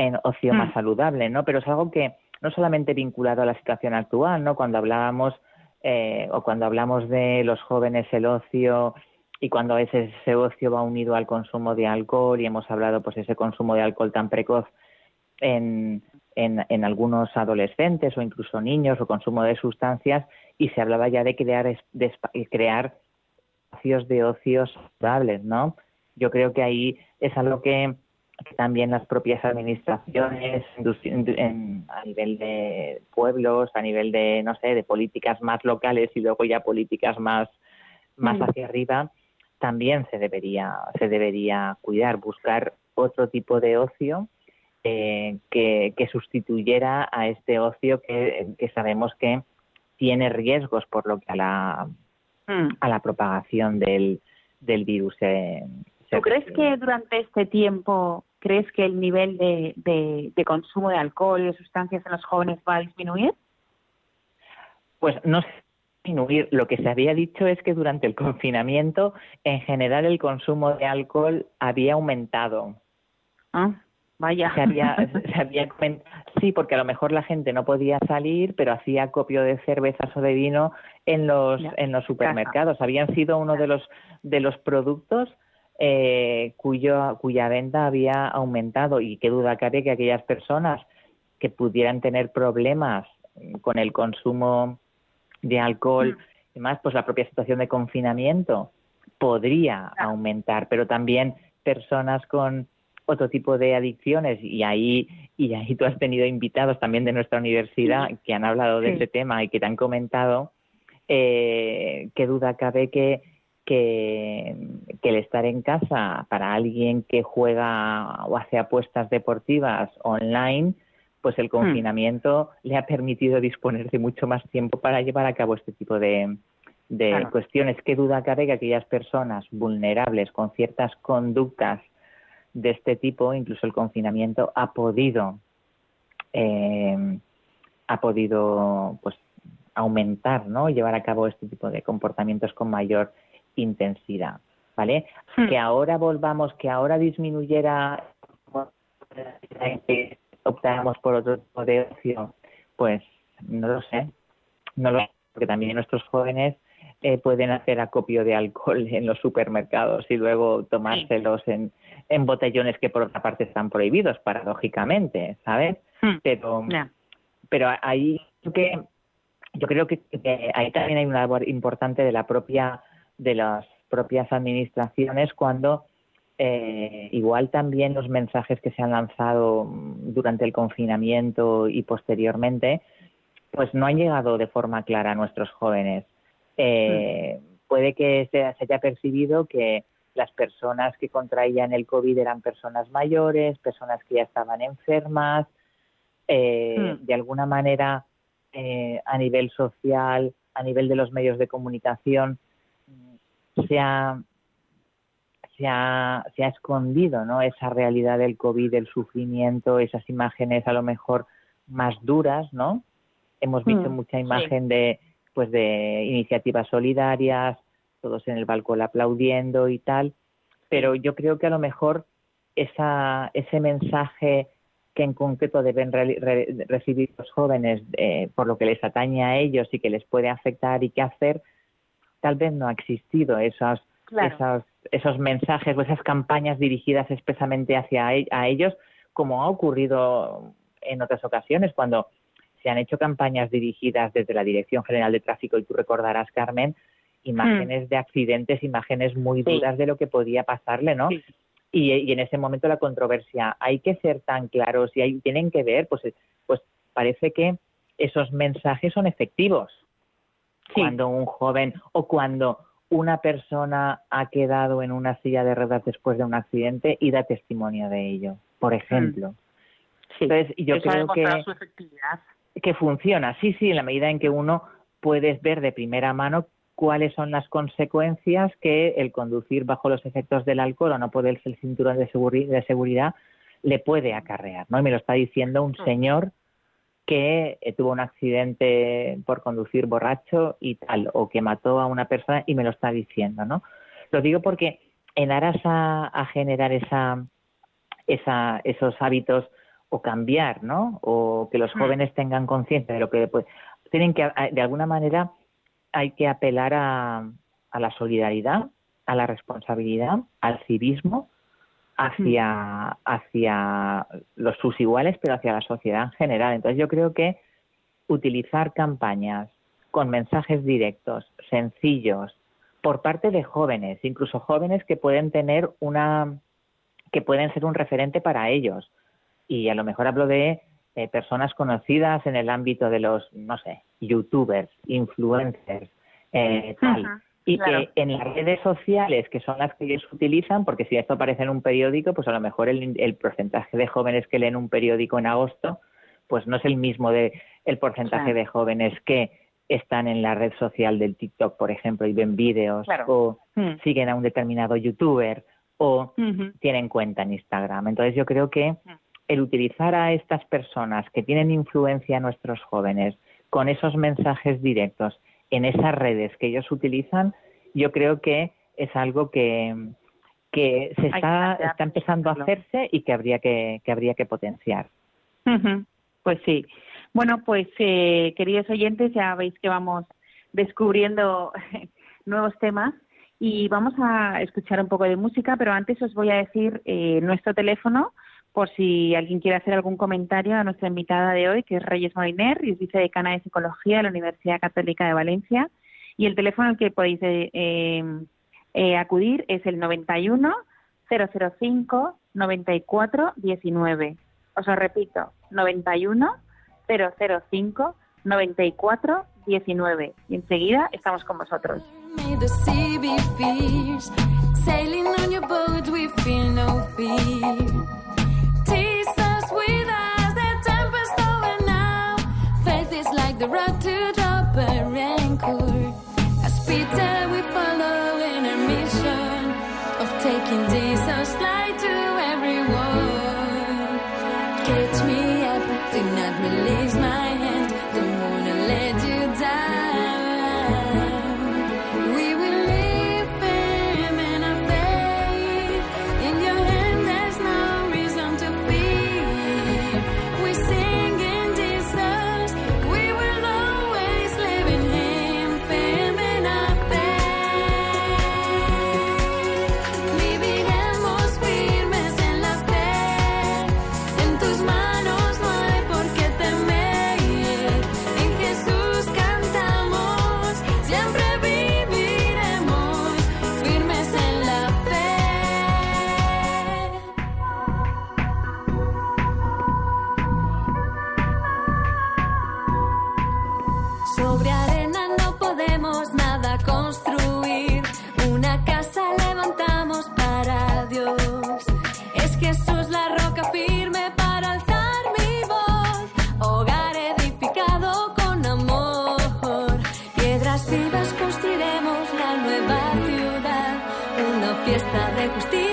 en ocio más mm. saludable, ¿no? Pero es algo que no solamente vinculado a la situación actual, ¿no? Cuando hablábamos eh, o cuando hablamos de los jóvenes, el ocio y cuando ese, ese ocio va unido al consumo de alcohol y hemos hablado pues ese consumo de alcohol tan precoz en, en, en, algunos adolescentes o incluso niños o consumo de sustancias y se hablaba ya de crear, de crear espacios de ocio saludables, ¿no? Yo creo que ahí es algo que también las propias administraciones a nivel de pueblos, a nivel de, no sé, de políticas más locales y luego ya políticas más, más mm. hacia arriba, también se debería, se debería cuidar, buscar otro tipo de ocio eh, que, que, sustituyera a este ocio que, que, sabemos que tiene riesgos por lo que a la, mm. a la propagación del, del virus. ¿Tú crees que durante este tiempo ¿crees que el nivel de, de, consumo de alcohol y de sustancias en los jóvenes va a disminuir? Pues no disminuir. Lo que se había dicho es que durante el confinamiento, en general, el consumo de alcohol había aumentado. Ah, vaya. Se había, sí, porque a lo mejor la gente no podía salir, pero hacía copio de cervezas o de vino en los, en los supermercados. Habían sido uno de los, de los productos eh, cuyo, cuya venta había aumentado. Y qué duda cabe que aquellas personas que pudieran tener problemas con el consumo de alcohol mm. y más, pues la propia situación de confinamiento podría aumentar, pero también personas con otro tipo de adicciones y ahí y ahí tú has tenido invitados también de nuestra universidad que han hablado de ese tema y que te han comentado eh, qué duda cabe que que, el estar en casa para alguien que juega o hace apuestas deportivas online, pues el hmm. confinamiento le ha permitido disponer de mucho más tiempo para llevar a cabo este tipo de, cuestiones. Qué duda cabe que aquellas personas vulnerables con ciertas conductas de este tipo, incluso el confinamiento ha podido eh, ha podido pues aumentar, ¿no? Llevar a cabo este tipo de comportamientos con mayor intensidad, ¿vale? Hmm. Que ahora volvamos, que ahora disminuyera, que optáramos por otro tipo de ocio, pues no lo sé, no lo sé, porque también nuestros jóvenes eh, pueden hacer acopio de alcohol en los supermercados y luego tomárselos en, en botellones que por otra parte están prohibidos, paradójicamente, ¿sabes? Hmm. Pero, pero ahí que yo creo que, que, ahí también hay una labor importante de la propia de las propias administraciones cuando eh, igual también los mensajes que se han lanzado durante el confinamiento y posteriormente, pues no han llegado de forma clara a nuestros jóvenes. Eh, puede que se, haya percibido que las personas que contraían el COVID eran personas mayores, personas que ya estaban enfermas, eh, hmm. de alguna manera a nivel social, a nivel de los medios de comunicación, se ha, se ha, se ha escondido ¿no? esa realidad del COVID, el sufrimiento, esas imágenes a lo mejor más duras, ¿no? Hemos visto mm, mucha imagen de pues de iniciativas solidarias, todos en el balcón aplaudiendo y tal, pero yo creo que a lo mejor esa, ese mensaje que en concreto deben recibir los jóvenes eh, por lo que les atañe a ellos y que les puede afectar y qué hacer, tal vez no ha existido esos, esos, esos mensajes o esas campañas dirigidas expresamente hacia e, a ellos, como ha ocurrido en otras ocasiones cuando se han hecho campañas dirigidas desde la Dirección General de Tráfico y tú recordarás, Carmen, imágenes hmm. de accidentes, imágenes muy duras de lo que podía pasarle, ¿no? Y, y, en ese momento la controversia, hay que ser tan claros y hay, tienen que ver, pues, pues parece que esos mensajes son efectivos cuando un joven o cuando una persona ha quedado en una silla de ruedas después de un accidente y da testimonio de ello, por ejemplo. Mm. Sí, Entonces, yo eso creo que, su efectividad. que funciona, sí, sí, en la medida en que uno puedes ver de primera mano cuáles son las consecuencias que el conducir bajo los efectos del alcohol o no ponerse el cinturón de, seguri- de seguridad le puede acarrear, ¿no? Y me lo está diciendo un señor que eh, tuvo un accidente por conducir borracho y tal, o que mató a una persona y me lo está diciendo, ¿no? Lo digo porque en aras a, a generar esa, esa, esos hábitos o cambiar, ¿no? O que los Mm. jóvenes tengan conciencia de lo que pues, tienen que, de alguna manera, hay que apelar a, a la solidaridad, a la responsabilidad, al civismo, hacia, hacia los sus iguales, pero hacia la sociedad en general. Entonces yo creo que utilizar campañas con mensajes directos, sencillos, por parte de jóvenes, incluso jóvenes que pueden tener una, que pueden ser un referente para ellos. Y a lo mejor hablo de eh, personas conocidas en el ámbito de los, no sé, youtubers, influencers, eh, tal. Ajá, y claro. que en las redes sociales, que son las que ellos utilizan, porque si esto aparece en un periódico, pues a lo mejor el, el porcentaje de jóvenes que leen un periódico en agosto, pues no es el mismo de el porcentaje Claro. de jóvenes que están en la red social del TikTok, por ejemplo, y ven vídeos Claro. o Mm. siguen a un determinado youtuber o tienen cuenta en Instagram. Entonces yo creo que el utilizar a estas personas que tienen influencia en nuestros jóvenes con esos mensajes directos en esas redes que ellos utilizan, yo creo que es algo que, que se que está, está empezando a hacerse y que habría que, que habría que potenciar. Pues sí. Bueno, pues eh, queridos oyentes, ya veis que vamos descubriendo nuevos temas y vamos a escuchar un poco de música, pero antes os voy a decir eh, nuestro teléfono por si alguien quiere hacer algún comentario a nuestra invitada de hoy, que es Reyes Moliner, y es vicedecana de Psicología de la Universidad Católica de Valencia. Y el teléfono al que podéis eh, eh, eh, acudir es el 91 005 94 19. Os lo repito, 91 005 94 19. Y enseguida estamos con vosotros. The rock to construiremos la nueva ciudad, una fiesta de justicia.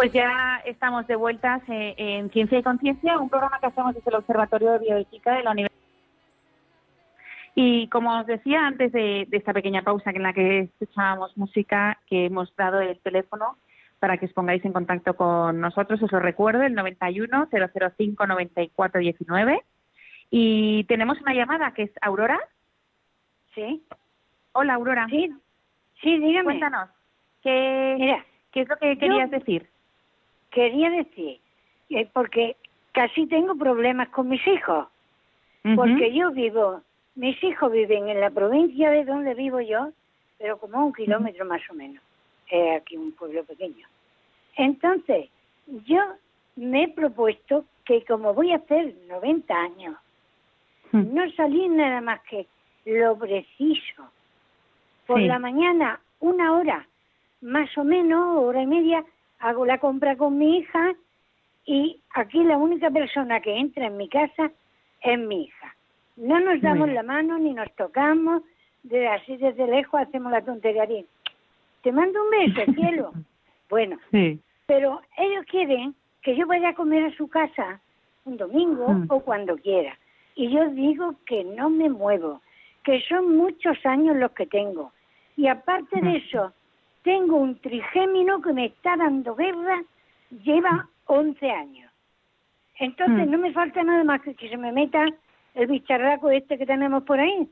Pues ya estamos de vueltas eh, en Ciencia y Conciencia, un programa que hacemos desde el Observatorio de Bioética de la Universidad. Y como os decía antes de, de esta pequeña pausa en la que escuchábamos música, que hemos dado el teléfono para que os pongáis en contacto con nosotros, os lo recuerdo, el 91 005 94 19. Y tenemos una llamada que es Aurora. Sí, Hola, Aurora. sí, sí, dígame. Cuéntanos, ¿qué, Mira, ¿qué es lo que querías decir? Quería decir, eh, porque casi tengo problemas con mis hijos, porque yo vivo, mis hijos viven en la provincia de donde vivo yo, pero como a un kilómetro más o menos, es aquí un pueblo pequeño. Entonces, yo me he propuesto que como voy a hacer 90 años, no salir nada más que lo preciso. Por Sí. la mañana, una hora, más o menos, hora y media, hago la compra con mi hija y aquí la única persona que entra en mi casa es mi hija. No nos damos la mano ni nos tocamos, de así desde lejos hacemos la tontería. Te mando un beso, cielo. Bueno, Sí. pero ellos quieren que yo vaya a comer a su casa un domingo Mm. o cuando quiera. Y yo digo que no me muevo, que son muchos años los que tengo. Y aparte de eso, tengo un trigémino que me está dando guerra, lleva 11 años. Entonces Mm. no me falta nada más que que se me meta el bicharraco este que tenemos por ahí.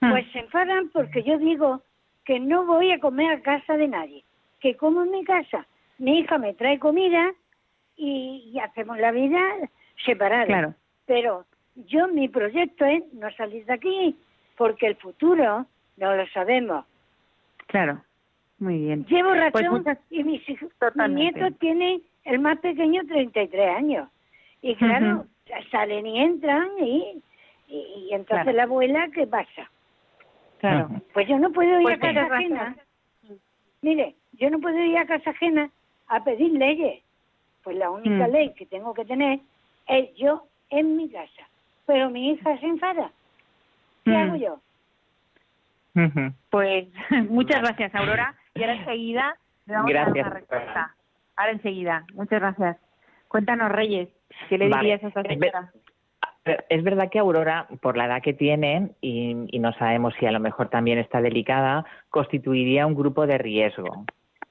Mm. Pues se enfadan porque yo digo que no voy a comer a casa de nadie, que como en mi casa. Mi hija me trae comida y, y hacemos la vida separada. Claro. Pero yo mi proyecto es no salir de aquí porque el futuro no lo sabemos. Claro. Muy bien. Llevo Pues razón muchas- y mis, hijos, Totalmente. nietos tienen el más pequeño 33 años. Y claro, salen y entran y, y, y entonces Claro. la abuela, ¿qué pasa? Claro. Pues yo no puedo ir Pues a casa muchas gracias. ajena. Mire, yo no puedo ir a casa ajena a pedir leyes. Pues la única Mm. ley que tengo que tener es yo en mi casa. Pero mi hija se enfada. ¿Qué Mm. hago yo? Ujú. Pues muchas gracias, Aurora. Y ahora enseguida le vamos a Gracias. dar una respuesta. Ahora enseguida. Muchas gracias. Cuéntanos, Reyes, ¿qué le Vale. dirías a esta señora? Es verdad que Aurora, por la edad que tiene, y, y no sabemos si a lo mejor también está delicada, constituiría un grupo de riesgo,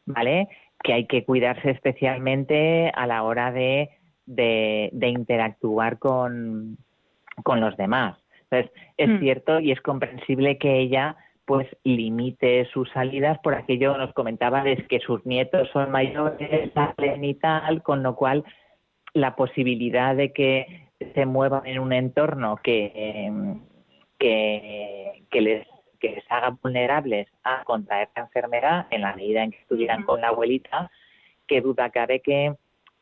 ¿vale? Que hay que cuidarse especialmente a la hora de, de, de interactuar con, con los demás. Entonces, es Mm. cierto y es comprensible que ella pues limite sus salidas por aquello que nos comentaba de que sus nietos son mayores, salen y tal, con lo cual la posibilidad de que se muevan en un entorno que, eh, que, que les, que les haga vulnerables a contraer la enfermedad en la medida en que estuvieran con la abuelita, que duda cabe que,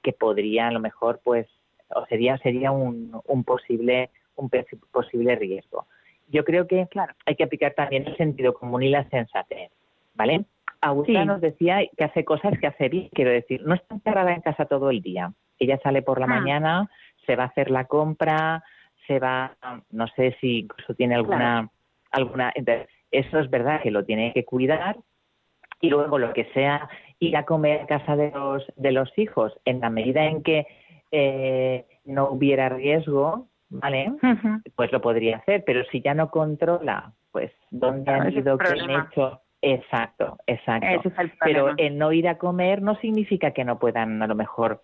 que podría a lo mejor pues o sería sería un, un posible un pos- posible riesgo. Yo creo que hay que aplicar también el sentido común y la sensatez, ¿vale? Agustina Sí. nos decía que hace cosas que hace bien, quiero decir, no está encerrada en casa todo el día. Ella sale por la Ah. mañana, se va a hacer la compra, se va, no sé si incluso tiene alguna, alguna, entonces, eso es verdad que lo tiene que cuidar y luego lo que sea ir a comer a casa de los de los hijos en la medida en que eh, no hubiera riesgo, ¿vale? Pues lo podría hacer, pero si ya no controla, pues dónde Claro, han ido, qué han hecho, exacto, exacto. Es Pero el no ir a comer no significa que no puedan a lo mejor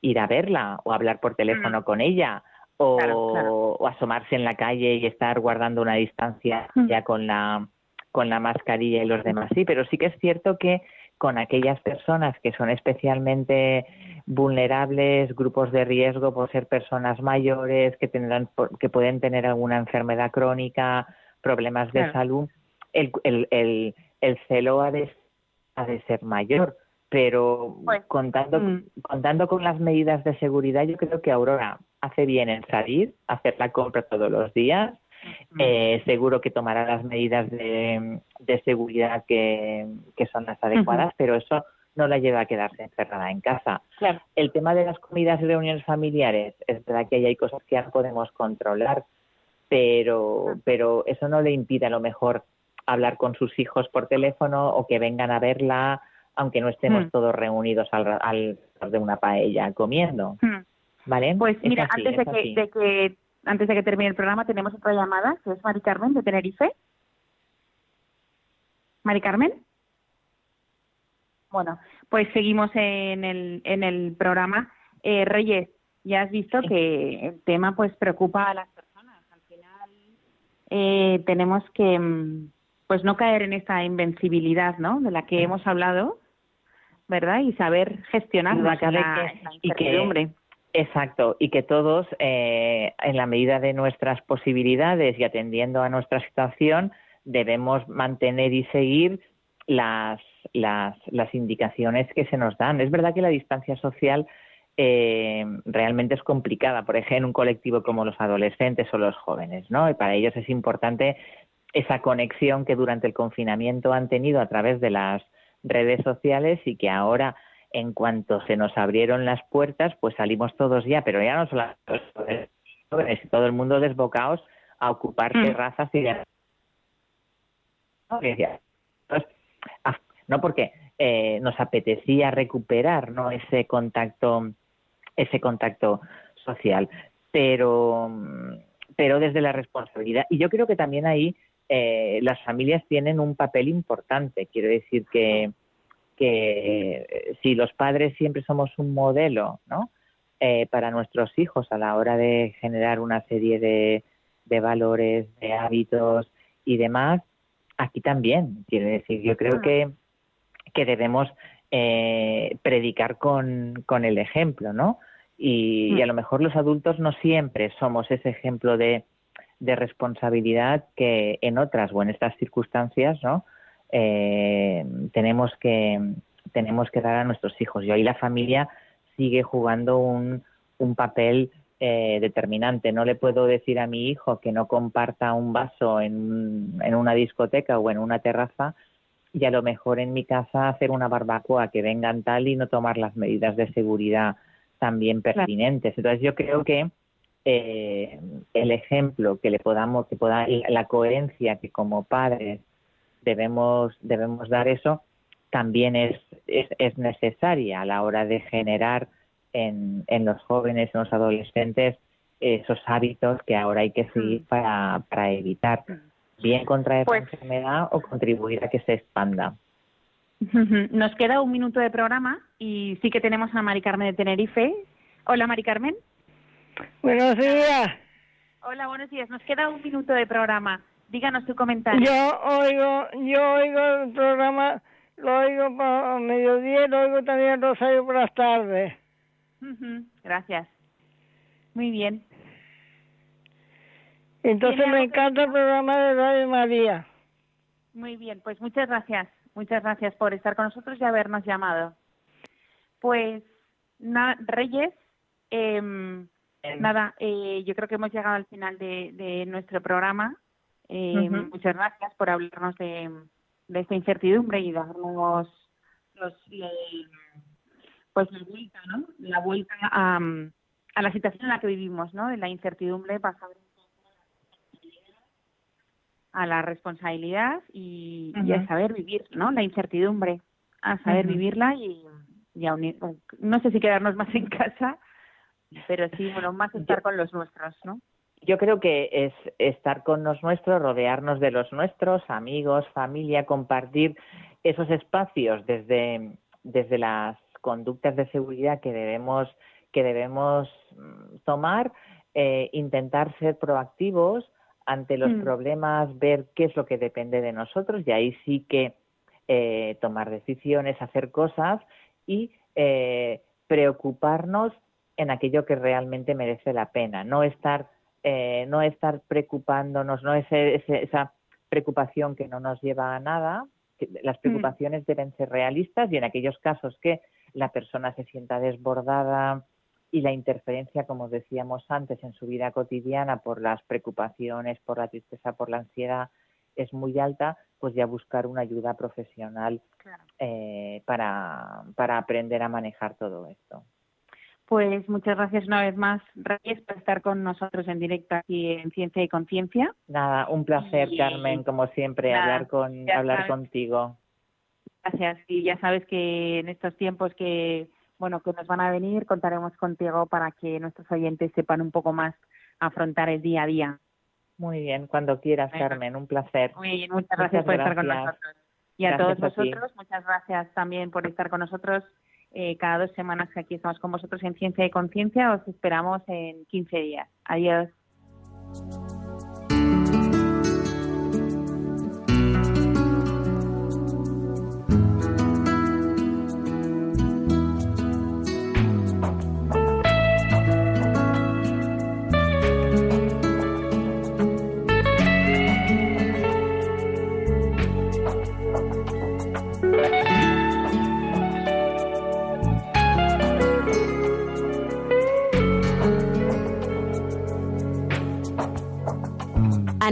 ir a verla o hablar por teléfono con ella o, Mm. Claro, claro. o asomarse en la calle y estar guardando una distancia Mm. ya con la con la mascarilla y los demás sí, pero sí que es cierto que con aquellas personas que son especialmente vulnerables, grupos de riesgo por ser personas mayores que tendrán que pueden tener alguna enfermedad crónica, problemas de Claro. salud, el, el, el, el celo ha de, ha de ser mayor, pero Pues, contando, mm. contando con las medidas de seguridad, yo creo que Aurora hace bien en salir, hacer la compra todos los días, eh, seguro que tomará las medidas de, de seguridad que, que son las adecuadas, pero eso no la lleva a quedarse encerrada en casa. Claro. El tema de las comidas y reuniones familiares, es verdad que ahí hay cosas que ya no podemos controlar, pero, pero eso no le impide a lo mejor hablar con sus hijos por teléfono o que vengan a verla aunque no estemos Mm. todos reunidos al, al de una paella comiendo. Hmm. ¿Vale? Pues Es mira, así, antes de que, de que antes de que termine el programa tenemos otra llamada, que es Mari Carmen de Tenerife. Mari Carmen. Bueno, pues seguimos en el en el programa. Eh, Reyes, ya has visto que el tema pues preocupa a las personas. Al final eh, tenemos que mm, pues no caer en esta invencibilidad, ¿no? De la que hemos hablado, ¿verdad? Y saber gestionar la, incertidumbre. Exacto, y que todos, eh, en la medida de nuestras posibilidades y atendiendo a nuestra situación, debemos mantener y seguir las, las, las indicaciones que se nos dan. Es verdad que la distancia social eh, realmente es complicada, por ejemplo, en un colectivo como los adolescentes o los jóvenes, ¿no? Y para ellos es importante esa conexión que durante el confinamiento han tenido a través de las redes sociales y que ahora en cuanto se nos abrieron las puertas, pues salimos todos ya, pero ya no solo los jóvenes, todo el mundo desbocados a ocupar Mm. terrazas y de... ¿no? Ah, porque eh, nos apetecía recuperar no ese contacto ese contacto social. Pero pero desde la responsabilidad y yo creo que también ahí eh, las familias tienen un papel importante. Quiero decir que que eh, si los padres siempre somos un modelo no Eh, para nuestros hijos a la hora de generar una serie de, de valores de hábitos y demás aquí también. Quiero decir yo creo que que debemos eh, predicar con, con el ejemplo, ¿no? Y, y a lo mejor los adultos no siempre somos ese ejemplo de, de responsabilidad que en otras o en estas circunstancias, ¿no? Eh, tenemos que tenemos que dar a nuestros hijos. Y ahí la familia sigue jugando un, un papel eh, determinante. No le puedo decir a mi hijo que no comparta un vaso en, en una discoteca o en una terraza y a lo mejor en mi casa hacer una barbacoa que vengan tal y no tomar las medidas de seguridad también pertinentes. Entonces yo creo que eh, el ejemplo que le podamos, que pueda, la coherencia que como padres debemos, debemos dar eso, también es, es, es necesaria a la hora de generar en, en los jóvenes, en los adolescentes, esos hábitos que ahora hay que seguir para, para evitar bien contraer Pues- la enfermedad o contribuir a que se expanda. Nos queda un minuto de programa y sí que tenemos a Mari Carmen de Tenerife. Hola, Mari Carmen. Buenos días. Hola, buenos días. Nos queda un minuto de programa. Díganos tu comentario. Yo oigo, yo oigo el programa, lo oigo por mediodía y lo oigo también Rosario por las tardes. Gracias. Muy bien. Entonces ¿Tiene me que encanta el programa de Radio María. Muy bien, pues muchas gracias. Muchas gracias por estar con nosotros y habernos llamado. Pues, na- Reyes, em, nada, eh, yo creo que hemos llegado al final de, de nuestro programa. Eh. Muchas gracias por hablarnos de, de esta incertidumbre y darnos los, le- pues la vuelta, ¿no? La vuelta a, a la situación en la que vivimos, ¿no? De la incertidumbre pasar a la responsabilidad y, y a saber vivir, ¿no? La incertidumbre, a saber vivirla y, y a unir, no sé si quedarnos más en casa, pero sí, bueno, más estar con los nuestros, ¿no? Yo creo que es estar con los nuestros, rodearnos de los nuestros, amigos, familia, compartir esos espacios desde, desde las conductas de seguridad que debemos, que debemos mm, tomar, eh, intentar ser proactivos ante los Mm. problemas, ver qué es lo que depende de nosotros y ahí sí que eh, tomar decisiones, hacer cosas y eh, preocuparnos en aquello que realmente merece la pena, no estar eh, no estar preocupándonos, no ese, ese- esa preocupación que no nos lleva a nada. Las preocupaciones deben ser realistas y en aquellos casos que la persona se sienta desbordada y la interferencia, como decíamos antes, en su vida cotidiana por las preocupaciones, por la tristeza, por la ansiedad es muy alta, pues ya buscar una ayuda profesional eh, para, para aprender a manejar todo esto. Pues muchas gracias una vez más, Reyes, por estar con nosotros en directo aquí en Ciencia y Conciencia. Nada, un placer, Y- Carmen, como siempre, nada, hablar con hablar sabes. contigo. Gracias. Y ya sabes que en estos tiempos que bueno que nos van a venir contaremos contigo para que nuestros oyentes sepan un poco más afrontar el día a día. Muy bien, cuando quieras. Carmen, un placer. Muy bien, muchas gracias por estar con nosotros. Y a todos a ti. vosotros, muchas gracias también por estar con nosotros. Eh, cada dos semanas que aquí estamos con vosotros en Ciencia y Conciencia, os esperamos en 15 días. Adiós.